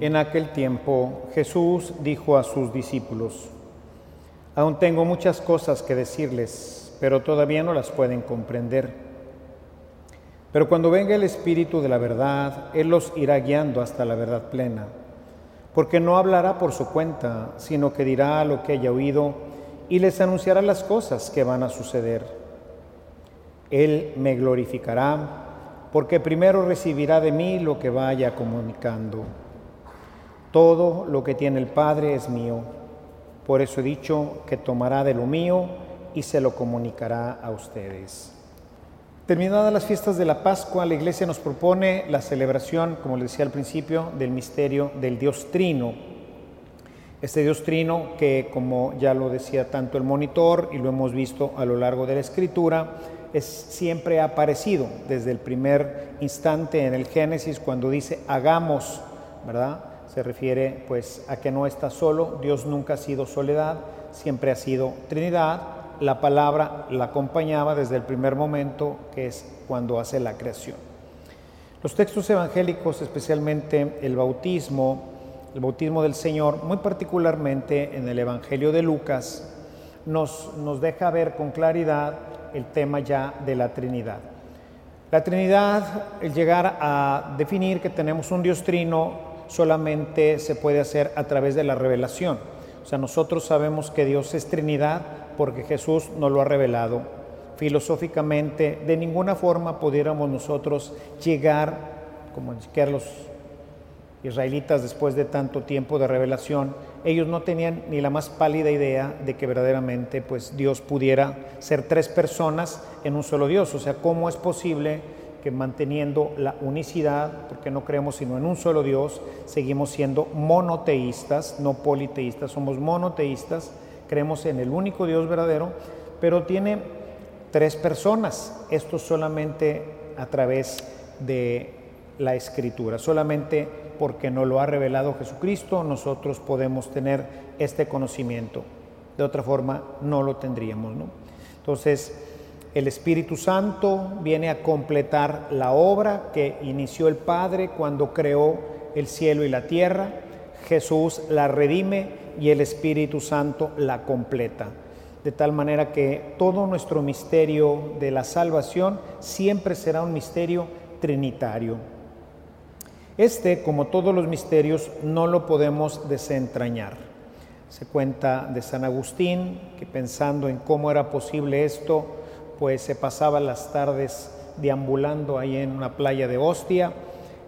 En aquel tiempo Jesús dijo a sus discípulos, Aún tengo muchas cosas que decirles, pero todavía no las pueden comprender. Pero cuando venga el Espíritu de la verdad, Él los irá guiando hasta la verdad plena, porque no hablará por su cuenta, sino que dirá lo que haya oído y les anunciará las cosas que van a suceder. Él me glorificará, porque primero recibirá de mí lo que vaya comunicando. Todo lo que tiene el Padre es mío. Por eso he dicho que tomará de lo mío y se lo comunicará a ustedes. Terminadas las fiestas de la Pascua, la Iglesia nos propone la celebración, como les decía al principio, del misterio del Dios Trino. Este Dios Trino que, como ya lo decía tanto el monitor y lo hemos visto a lo largo de la Escritura, es, siempre ha aparecido desde el primer instante en el Génesis cuando dice hagamos, ¿verdad? Se refiere pues a que no está solo, Dios nunca ha sido soledad, siempre ha sido Trinidad, la palabra la acompañaba desde el primer momento, que es cuando hace la creación. Los textos evangélicos, especialmente el bautismo, el bautismo del Señor, muy particularmente en el Evangelio de Lucas, nos, nos deja ver con claridad el tema ya de la Trinidad. La Trinidad, el llegar a definir que tenemos un Dios trino, solamente se puede hacer a través de la revelación. O sea, nosotros sabemos que Dios es Trinidad porque Jesús nos lo ha revelado. Filosóficamente, de ninguna forma pudiéramos nosotros llegar, como que los israelitas después de tanto tiempo de revelación, ellos no tenían ni la más pálida idea de que verdaderamente pues Dios pudiera ser tres personas en un solo Dios. O sea, ¿cómo es posible que manteniendo la unicidad, porque no creemos sino en un solo Dios, seguimos siendo monoteístas, no politeístas, somos monoteístas, creemos en el único Dios verdadero, pero tiene tres personas, esto solamente a través de la escritura, solamente porque nos lo ha revelado Jesucristo, nosotros podemos tener este conocimiento, de otra forma no lo tendríamos, ¿no? Entonces, el Espíritu Santo viene a completar la obra que inició el Padre cuando creó el cielo y la tierra. Jesús la redime y el Espíritu Santo la completa. De tal manera que todo nuestro misterio de la salvación siempre será un misterio trinitario. Este, como todos los misterios, no lo podemos desentrañar. Se cuenta de San Agustín que pensando en cómo era posible esto, pues se pasaba las tardes deambulando ahí en una playa de Ostia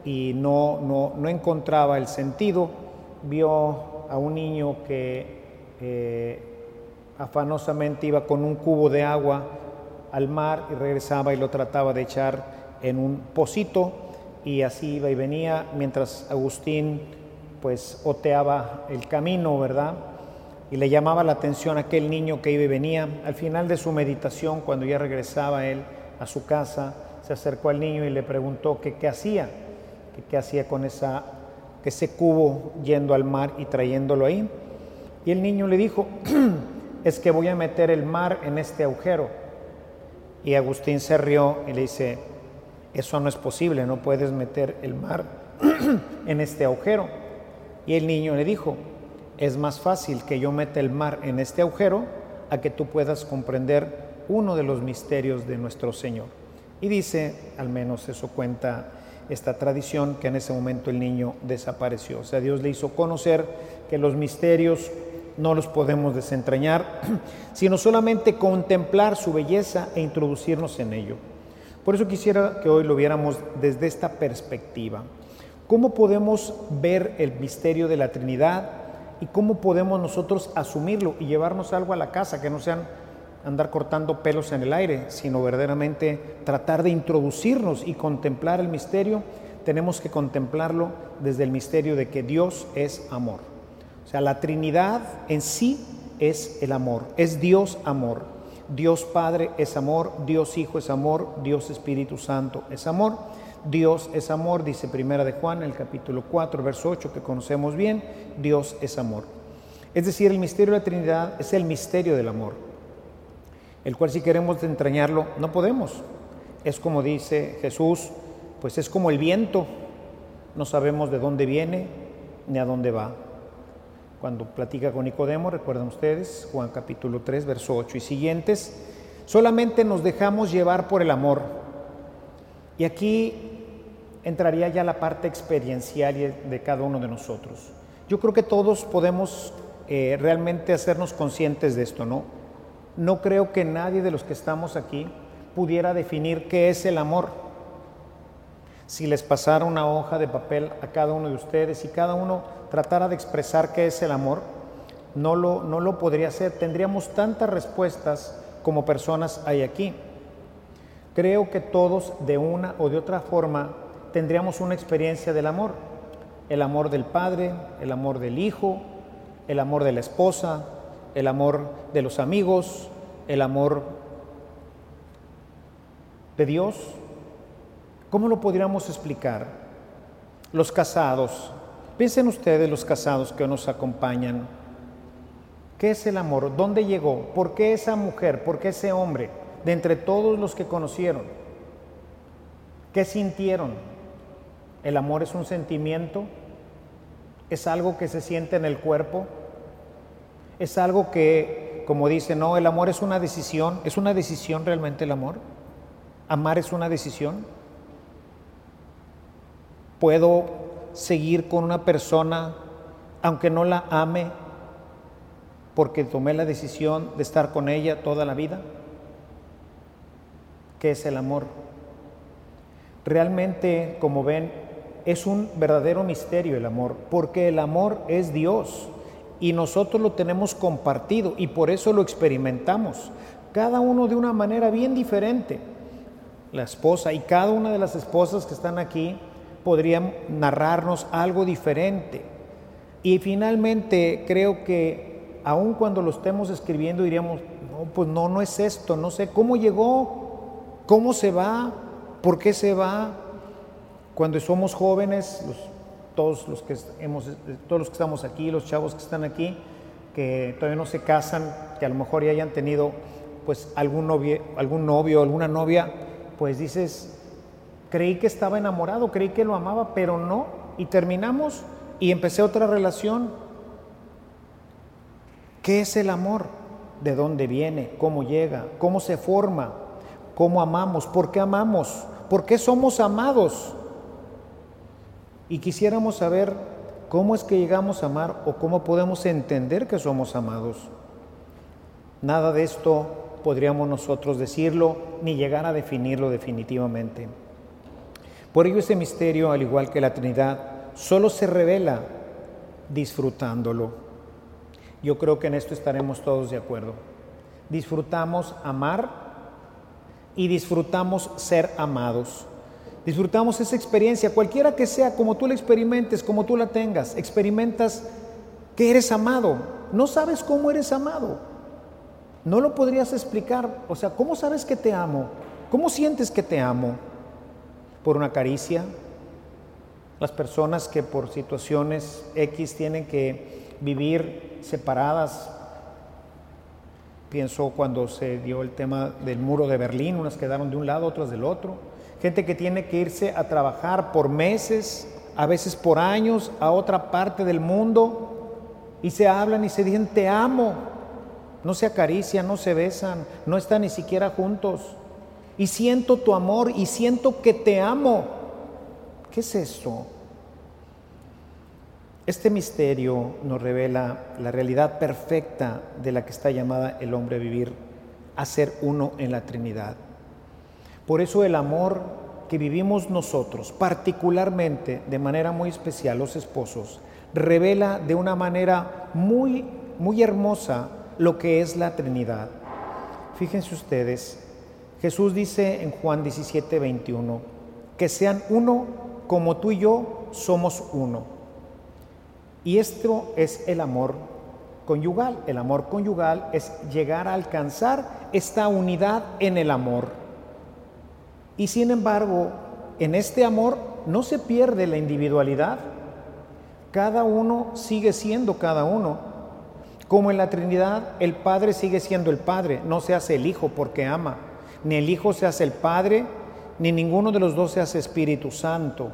y no, no, encontraba el sentido. Vio a un niño que eh, afanosamente iba con un cubo de agua al mar y regresaba y lo trataba de echar en un pocito y así iba y venía mientras Agustín pues oteaba el camino, ¿verdad? Y le llamaba la atención aquel niño que iba y venía. Al final de su meditación, cuando ya regresaba él a su casa, se acercó al niño y le preguntó que qué hacía, que qué hacía con esa, ese cubo yendo al mar y trayéndolo ahí. Y el niño le dijo, es que voy a meter el mar en este agujero. Y Agustín se rió y le dice, eso no es posible, no puedes meter el mar en este agujero. Y el niño le dijo, es más fácil que yo meta el mar en este agujero a que tú puedas comprender uno de los misterios de nuestro Señor. Y dice, al menos eso cuenta esta tradición, que en ese momento el niño desapareció. O sea, Dios le hizo conocer que los misterios no los podemos desentrañar, sino solamente contemplar su belleza e introducirnos en ello. Por eso quisiera que hoy lo viéramos desde esta perspectiva. ¿Cómo podemos ver el misterio de la Trinidad y cómo podemos nosotros asumirlo y llevarnos algo a la casa, que no sean andar cortando pelos en el aire, sino verdaderamente tratar de introducirnos y contemplar el misterio, tenemos que contemplarlo desde el misterio de que Dios es amor. O sea, la Trinidad en sí es el amor, es Dios amor. Dios Padre es amor, Dios Hijo es amor, Dios Espíritu Santo es amor. Dios es amor, dice Primera de Juan, el capítulo 4, verso 8, que conocemos bien, Dios es amor. Es decir, el misterio de la Trinidad es el misterio del amor, el cual si queremos entrañarlo, no podemos. Es como dice Jesús, pues es como el viento, no sabemos de dónde viene, ni a dónde va. Cuando platica con Nicodemo, recuerdan ustedes, Juan capítulo 3, verso 8 y siguientes, solamente nos dejamos llevar por el amor. Y aquí entraría ya la parte experiencial de cada uno de nosotros. Yo creo que todos podemos eh, realmente hacernos conscientes de esto, ¿no? No creo que nadie de los que estamos aquí pudiera definir qué es el amor. Si les pasara una hoja de papel a cada uno de ustedes y cada uno tratara de expresar qué es el amor, no lo, no lo podría hacer. Tendríamos tantas respuestas como personas hay aquí. Creo que todos de una o de otra forma tendríamos una experiencia del amor. El amor del Padre, el amor del Hijo, el amor de la esposa, el amor de los amigos, el amor de Dios. ¿Cómo lo podríamos explicar? Los casados, piensen ustedes los casados que nos acompañan. ¿Qué es el amor? ¿Dónde llegó? ¿Por qué esa mujer? ¿Por qué ese hombre? De entre todos los que conocieron. ¿Qué sintieron? ¿El amor es un sentimiento? ¿Es algo que se siente en el cuerpo? ¿Es algo que, como dice, no, el amor es una decisión? ¿Es una decisión realmente el amor? ¿Amar es una decisión? ¿Puedo seguir con una persona aunque no la ame porque tomé la decisión de estar con ella toda la vida? ¿Qué es el amor? Realmente, como ven, es un verdadero misterio el amor, porque el amor es Dios y nosotros lo tenemos compartido y por eso lo experimentamos, cada uno de una manera bien diferente. La esposa y cada una de las esposas que están aquí podrían narrarnos algo diferente. Y finalmente creo que aun cuando lo estemos escribiendo diríamos, no, pues no, no es esto, no sé cómo llegó, cómo se va, por qué se va, cuando somos jóvenes, todos, los que hemos, todos los que estamos aquí, los chavos que están aquí, que todavía no se casan, que a lo mejor ya hayan tenido pues algún novio, algún novio, alguna novia, pues dices, creí que estaba enamorado, creí que lo amaba, pero no, y terminamos y empecé otra relación. ¿Qué es el amor? ¿De dónde viene? ¿Cómo llega? ¿Cómo se forma? ¿Cómo amamos? ¿Por qué amamos? ¿Por qué somos amados? Y quisiéramos saber cómo es que llegamos a amar o cómo podemos entender que somos amados. Nada de esto podríamos nosotros decirlo ni llegar a definirlo definitivamente. Por ello ese misterio, al igual que la Trinidad, solo se revela disfrutándolo. Yo creo que en esto estaremos todos de acuerdo. Disfrutamos amar y disfrutamos ser amados. Disfrutamos esa experiencia, cualquiera que sea, como tú la experimentes, como tú la tengas, experimentas que eres amado. No sabes cómo eres amado. No lo podrías explicar. O sea, ¿cómo sabes que te amo? ¿Cómo sientes que te amo? ¿Por una caricia? Las personas que por situaciones X tienen que vivir separadas. Pienso cuando se dio el tema del muro de Berlín, unas quedaron de un lado, otras del otro gente que tiene que irse a trabajar por meses, a veces por años, a otra parte del mundo, y se hablan y se dicen, te amo. No se acarician, no se besan, no están ni siquiera juntos. Y siento tu amor y siento que te amo. ¿Qué es eso? Este misterio nos revela la realidad perfecta de la que está llamada el hombre a vivir, a ser uno en la Trinidad. Por eso el amor que vivimos nosotros, particularmente de manera muy especial los esposos, revela de una manera muy, muy hermosa lo que es la Trinidad. Fíjense ustedes, Jesús dice en Juan 17, 21, que sean uno como tú y yo somos uno. Y esto es el amor conyugal. El amor conyugal es llegar a alcanzar esta unidad en el amor. Y sin embargo, en este amor no se pierde la individualidad. Cada uno sigue siendo cada uno. Como en la Trinidad, el Padre sigue siendo el Padre, no se hace el Hijo porque ama. Ni el Hijo se hace el Padre, ni ninguno de los dos se hace Espíritu Santo.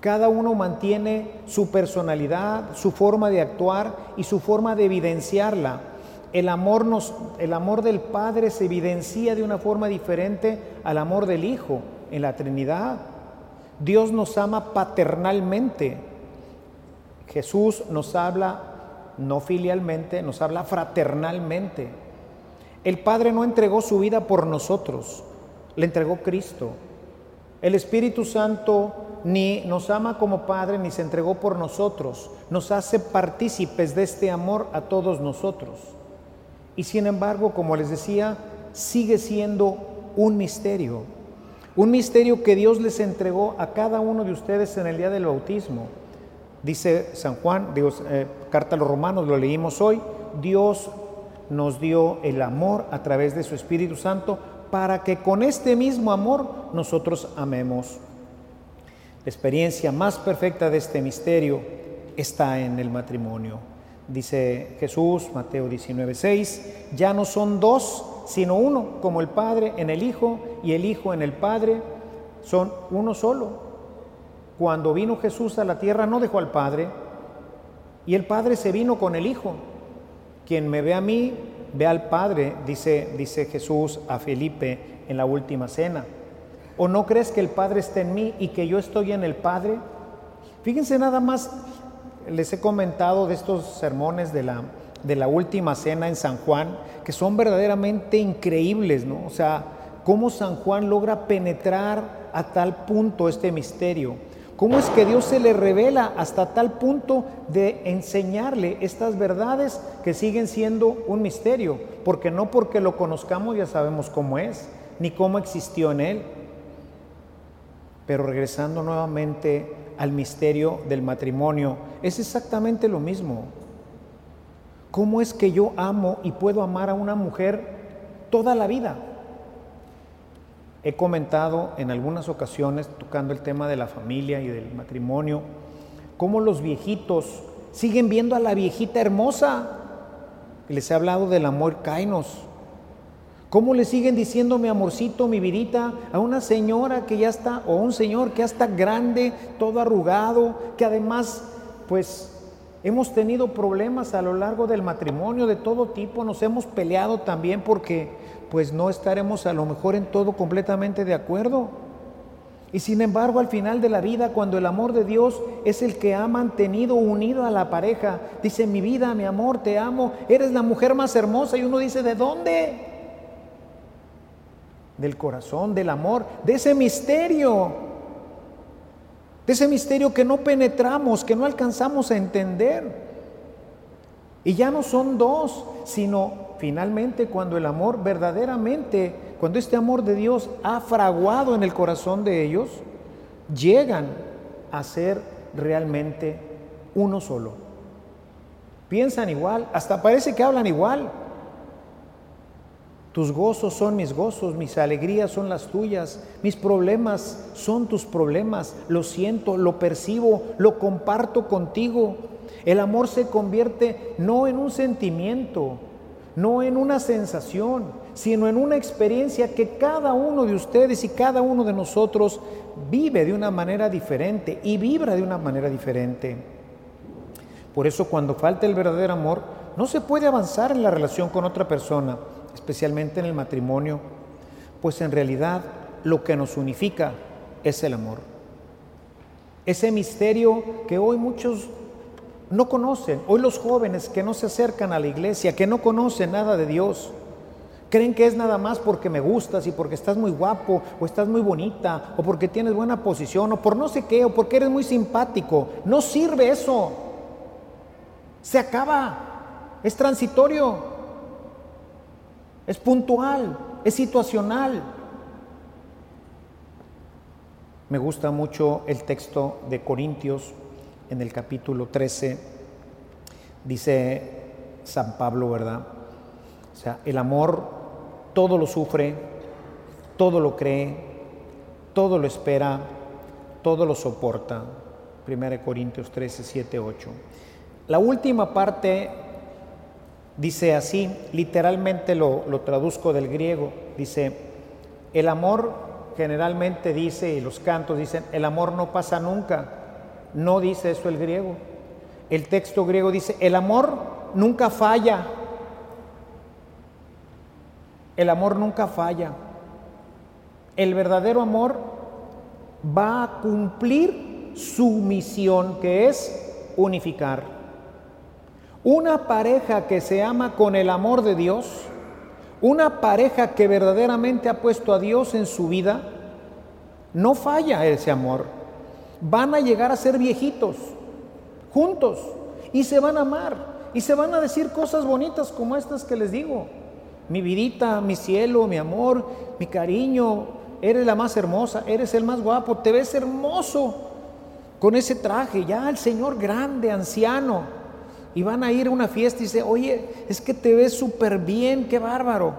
Cada uno mantiene su personalidad, su forma de actuar y su forma de evidenciarla. El amor, del Padre se evidencia de una forma diferente al amor del Hijo en la Trinidad. Dios nos ama paternalmente. Jesús nos habla no filialmente, nos habla fraternalmente. El Padre no entregó su vida por nosotros, le entregó Cristo. El Espíritu Santo ni nos ama como Padre, ni se entregó por nosotros, nos hace partícipes de este amor a todos nosotros. Y sin embargo, como les decía, sigue siendo un misterio, un misterio que Dios les entregó a cada uno de ustedes en el día del bautismo. Dice San Juan, digo, eh, carta a los romanos, lo leímos hoy, Dios nos dio el amor a través de su Espíritu Santo para que con este mismo amor nosotros amemos. La experiencia más perfecta de este misterio está en el matrimonio. Dice Jesús, Mateo 19:6, ya no son dos, sino uno, como el Padre en el Hijo y el Hijo en el Padre, son uno solo. Cuando vino Jesús a la tierra no dejó al Padre, y el Padre se vino con el Hijo. Quien me ve a mí, ve al Padre, dice, dice Jesús a Felipe en la última cena. ¿O no crees que el Padre está en mí y que yo estoy en el Padre? Fíjense nada más, les he comentado de estos sermones de la, de la última cena en San Juan, que son verdaderamente increíbles, ¿no? O sea, cómo San Juan logra penetrar a tal punto este misterio. ¿Cómo es que Dios se le revela hasta tal punto de enseñarle estas verdades que siguen siendo un misterio? Porque no porque lo conozcamos ya sabemos cómo es, ni cómo existió en él. Pero regresando nuevamente al misterio del matrimonio, es exactamente lo mismo. ¿Cómo es que yo amo y puedo amar a una mujer toda la vida? He comentado en algunas ocasiones, tocando el tema de la familia y del matrimonio, cómo los viejitos siguen viendo a la viejita hermosa. Les he hablado del amor kainos, ¿Cómo le siguen diciendo mi amorcito, mi vidita a una señora que ya está, o un señor que ya está grande, todo arrugado, que además, pues, hemos tenido problemas a lo largo del matrimonio de todo tipo, nos hemos peleado también porque, pues, no estaremos a lo mejor en todo completamente de acuerdo. Y sin embargo, al final de la vida, cuando el amor de Dios es el que ha mantenido unido a la pareja, dice, mi vida, mi amor, te amo, eres la mujer más hermosa, y uno dice, ¿de dónde? Del corazón, del amor, de ese misterio, de ese misterio que no penetramos, que no alcanzamos a entender. Y ya no son dos, sino finalmente cuando el amor verdaderamente, cuando este amor de Dios ha fraguado en el corazón de ellos, llegan a ser realmente uno solo. Piensan igual, hasta parece que hablan igual. Tus gozos son mis gozos, mis alegrías son las tuyas, mis problemas son tus problemas. Lo siento, lo percibo, lo comparto contigo. El amor se convierte no en un sentimiento, no en una sensación, sino en una experiencia que cada uno de ustedes y cada uno de nosotros vive de una manera diferente y vibra de una manera diferente. Por eso cuando falta el verdadero amor, no se puede avanzar en la relación con otra persona especialmente en el matrimonio, pues en realidad lo que nos unifica es el amor. Ese misterio que hoy muchos no conocen, hoy los jóvenes que no se acercan a la iglesia, que no conocen nada de Dios, creen que es nada más porque me gustas y porque estás muy guapo o estás muy bonita o porque tienes buena posición o por no sé qué o porque eres muy simpático. No sirve eso. Se acaba. Es transitorio es puntual, es situacional. Me gusta mucho el texto de Corintios en el capítulo 13. Dice San Pablo, ¿verdad? O sea, el amor todo lo sufre, todo lo cree, todo lo espera, todo lo soporta. 1 Corintios 13, 7, 8. La última parte Dice así, literalmente lo, traduzco del griego, dice, el amor generalmente dice, y los cantos dicen, el amor no pasa nunca, No dice eso el griego. El texto griego dice, el amor nunca falla. El amor nunca falla. El verdadero amor va a cumplir su misión, que es unificar. Una pareja que se ama con el amor de Dios, una pareja que verdaderamente ha puesto a Dios en su vida, no falla ese amor. Van a llegar a ser viejitos, juntos, y se van a amar, y se van a decir cosas bonitas como estas que les digo. Mi vidita, mi cielo, mi amor, mi cariño, eres la más hermosa, eres el más guapo, te ves hermoso con ese traje, ya el Señor grande, anciano, y van a ir a una fiesta y dice, oye, es que te ves súper bien, qué bárbaro.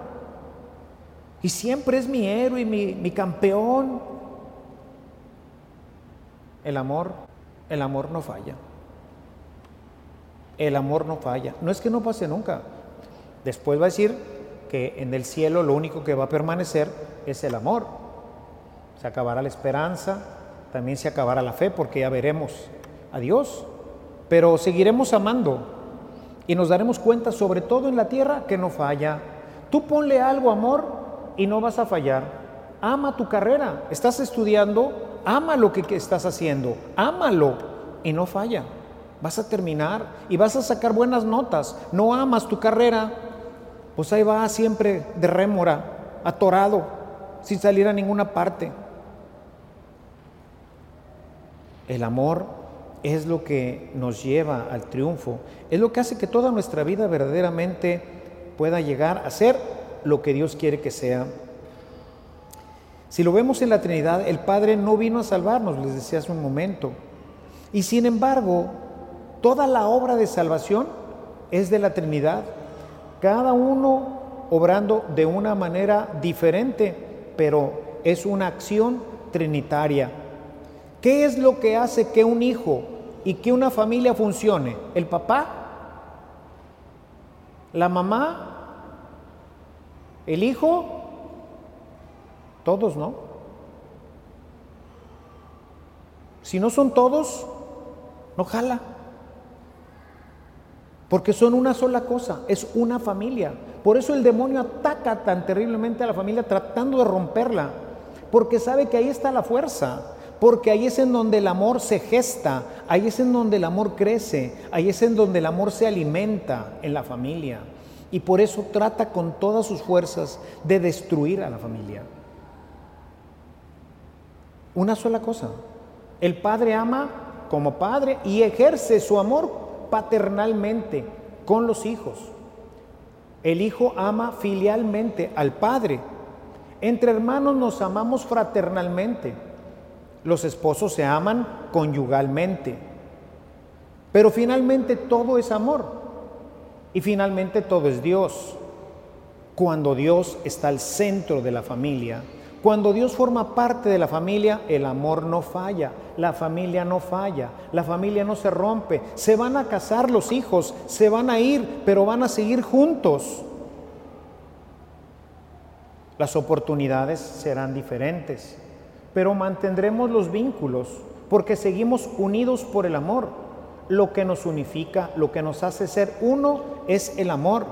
Y siempre es mi héroe, mi, mi campeón. El amor, el amor no falla. El amor no falla. No es que no pase nunca. Después va a decir que en el cielo lo único que va a permanecer es el amor. Se acabará la esperanza, también se acabará la fe, porque ya veremos a Dios. Pero seguiremos amando y nos daremos cuenta, sobre todo en la tierra, que no falla. Tú ponle algo, amor, y no vas a fallar. Ama tu carrera. Estás estudiando, ama lo que, estás haciendo, ámalo y no falla. Vas a terminar y vas a sacar buenas notas. No amas tu carrera, pues ahí va siempre de rémora, atorado, sin salir a ninguna parte. El amor es lo que nos lleva al triunfo, es lo que hace que toda nuestra vida verdaderamente pueda llegar a ser lo que Dios quiere que sea. Si lo vemos en la Trinidad, el Padre no vino a salvarnos, les decía hace un momento. Y sin embargo, toda la obra de salvación es de la Trinidad, cada uno obrando de una manera diferente, pero es una acción trinitaria. ¿Qué es lo que hace que un hijo y que una familia funcione? ¿El papá? ¿La mamá? ¿El hijo? Todos, ¿no? Si no son todos, no jala. Porque son una sola cosa, es una familia. Por eso el demonio ataca tan terriblemente a la familia tratando de romperla. Porque sabe que ahí está la fuerza. Porque ahí es en donde el amor se gesta, ahí es en donde el amor crece, ahí es en donde el amor se alimenta en la familia. Y por eso trata con todas sus fuerzas de destruir a la familia. Una sola cosa. El padre ama como padre y ejerce su amor paternalmente con los hijos. El hijo ama filialmente al padre. Entre hermanos nos amamos fraternalmente. Los esposos se aman conyugalmente. Pero finalmente todo es amor. Y finalmente todo es Dios. Cuando Dios está al centro de la familia, cuando Dios forma parte de la familia, el amor no falla, la familia no falla, la familia no se rompe. Se van a casar los hijos, se van a ir, pero van a seguir juntos. Las oportunidades serán diferentes, pero mantendremos los vínculos porque seguimos unidos por el amor. Lo que nos unifica, lo que nos hace ser uno es el amor.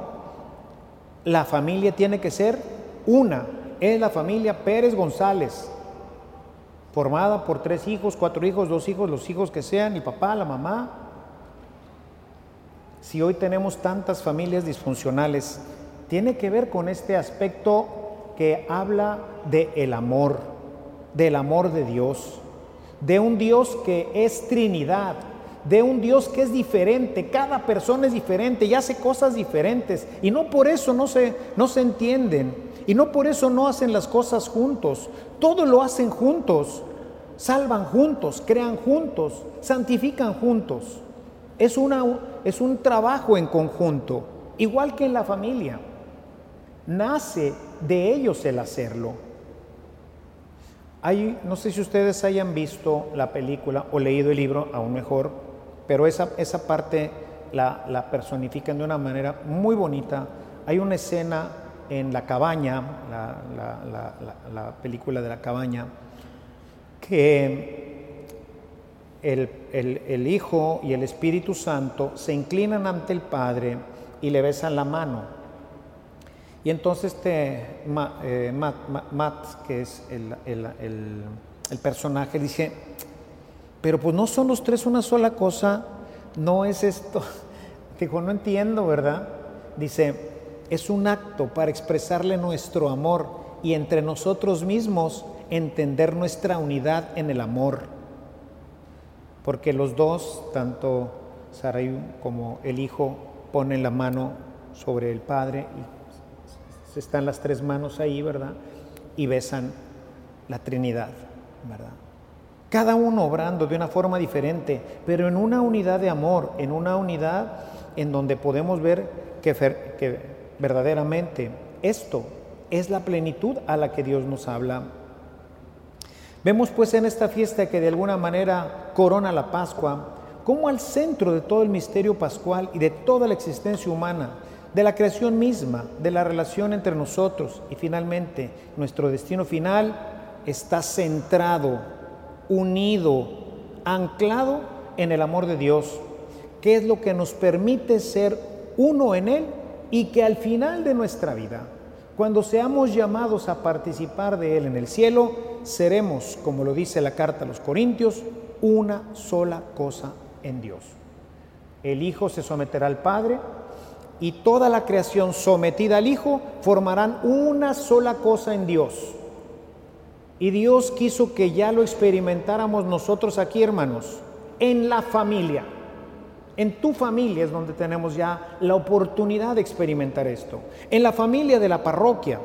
La familia tiene que ser una, es la familia Pérez González, formada por tres hijos, cuatro hijos, dos hijos, los hijos que sean, el papá, la mamá. Si hoy tenemos tantas familias disfuncionales, tiene que ver con este aspecto que habla de el amor, del amor de Dios, de un Dios que es Trinidad, de un Dios que es diferente, cada persona es diferente y hace cosas diferentes y no por eso no se, no se entienden. Y no por eso no hacen las cosas juntos, todo lo hacen juntos, salvan juntos, crean juntos, santifican juntos. Es, una, es un trabajo en conjunto, igual que en la familia. Nace de ellos el hacerlo. Hay, no sé si ustedes hayan visto la película o leído el libro, aún mejor, pero esa, esa parte la, la personifican de una manera muy bonita. Hay una escena en La cabaña, la, película de La cabaña, que el, Hijo y el Espíritu Santo se inclinan ante el Padre y le besan la mano. Y entonces este Matt, que es el, el personaje, dice, pero pues no son los tres una sola cosa, no es esto. Dijo, no entiendo, ¿verdad? Dice, es un acto para expresarle nuestro amor y entre nosotros mismos entender nuestra unidad en el amor. Porque los dos, tanto Sarai como el hijo, ponen la mano sobre el padre y están las tres manos ahí, ¿verdad? Y besan la Trinidad, ¿verdad? cada uno obrando de una forma diferente, pero en una unidad de amor, en una unidad en donde podemos ver que, verdaderamente esto es la plenitud a la que Dios nos habla. Vemos pues en esta fiesta que de alguna manera corona la Pascua, como al centro de todo el misterio pascual y de toda la existencia humana, de la creación misma, de la relación entre nosotros y finalmente nuestro destino final está centrado unido, anclado en el amor de Dios, que es lo que nos permite ser uno en Él y que al final de nuestra vida, cuando seamos llamados a participar de Él en el cielo, seremos, como lo dice la carta a los Corintios, una sola cosa en Dios. El Hijo se someterá al Padre y toda la creación sometida al Hijo formarán una sola cosa en Dios. Y Dios quiso que ya lo experimentáramos nosotros aquí, hermanos, en la familia. En tu familia es donde tenemos ya la oportunidad de experimentar esto. En la familia de la parroquia.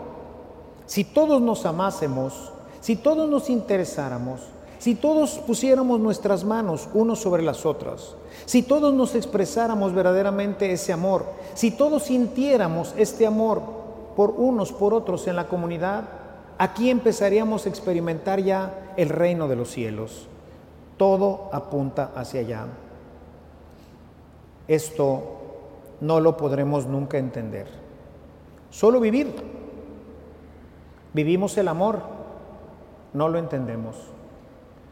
Si todos nos amásemos, si todos nos interesáramos, si todos pusiéramos nuestras manos unos sobre las otras, si todos nos expresáramos verdaderamente ese amor, si todos sintiéramos este amor por unos, por otros en la comunidad, aquí empezaríamos a experimentar ya el reino de los cielos. Todo apunta hacia allá. Esto no lo podremos nunca entender. Solo vivir. Vivimos el amor, no lo entendemos.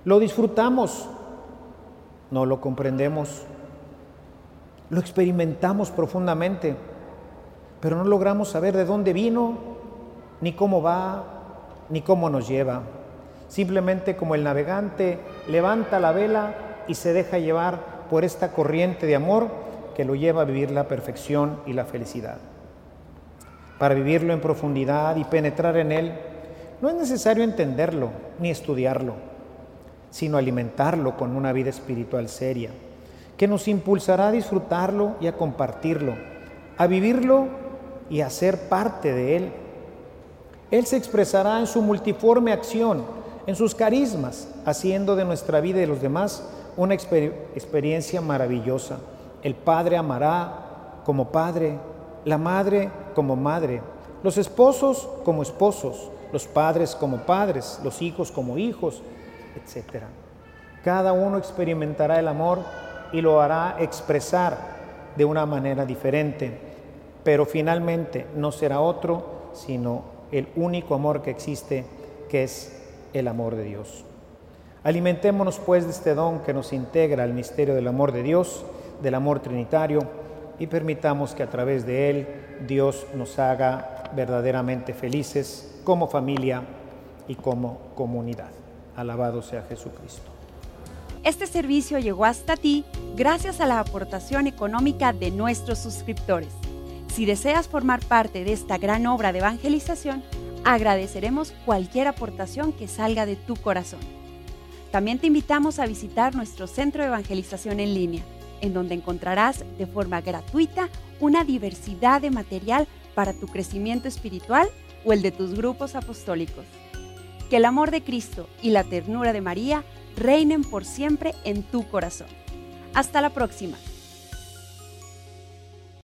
Lo disfrutamos, no lo comprendemos. Lo experimentamos profundamente, pero no logramos saber de dónde vino, ni cómo va, ni cómo nos lleva. Simplemente como el navegante levanta la vela y se deja llevar por esta corriente de amor que lo lleva a vivir la perfección y la felicidad. Para vivirlo en profundidad y penetrar en él, no es necesario entenderlo ni estudiarlo, sino alimentarlo con una vida espiritual seria, que nos impulsará a disfrutarlo y a compartirlo, a vivirlo y a ser parte de él él se expresará en su multiforme acción, en sus carismas, haciendo de nuestra vida y de los demás una experiencia maravillosa. El Padre amará como Padre, la Madre como Madre, los esposos como esposos, los padres como padres, los hijos como hijos, etc. Cada uno experimentará el amor y lo hará expresar de una manera diferente, pero finalmente no será otro sino el único amor que existe, que es el amor de Dios. Alimentémonos pues de este don que nos integra al misterio del amor de Dios, del amor trinitario, y permitamos que a través de él Dios nos haga verdaderamente felices como familia y como comunidad. Alabado sea Jesucristo. Este servicio llegó hasta ti gracias a la aportación económica de nuestros suscriptores. Si deseas formar parte de esta gran obra de evangelización, agradeceremos cualquier aportación que salga de tu corazón. También te invitamos a visitar nuestro centro de evangelización en línea, en donde encontrarás de forma gratuita una diversidad de material para tu crecimiento espiritual o el de tus grupos apostólicos. Que el amor de Cristo y la ternura de María reinen por siempre en tu corazón. Hasta la próxima.